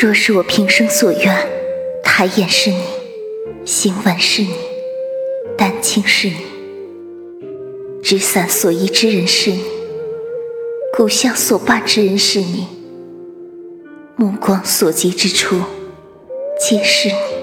若是我平生所愿，抬眼是你，行文是你，丹青是你，执伞所依之人是你，古相所伴之人是你，目光所及之处，皆是你。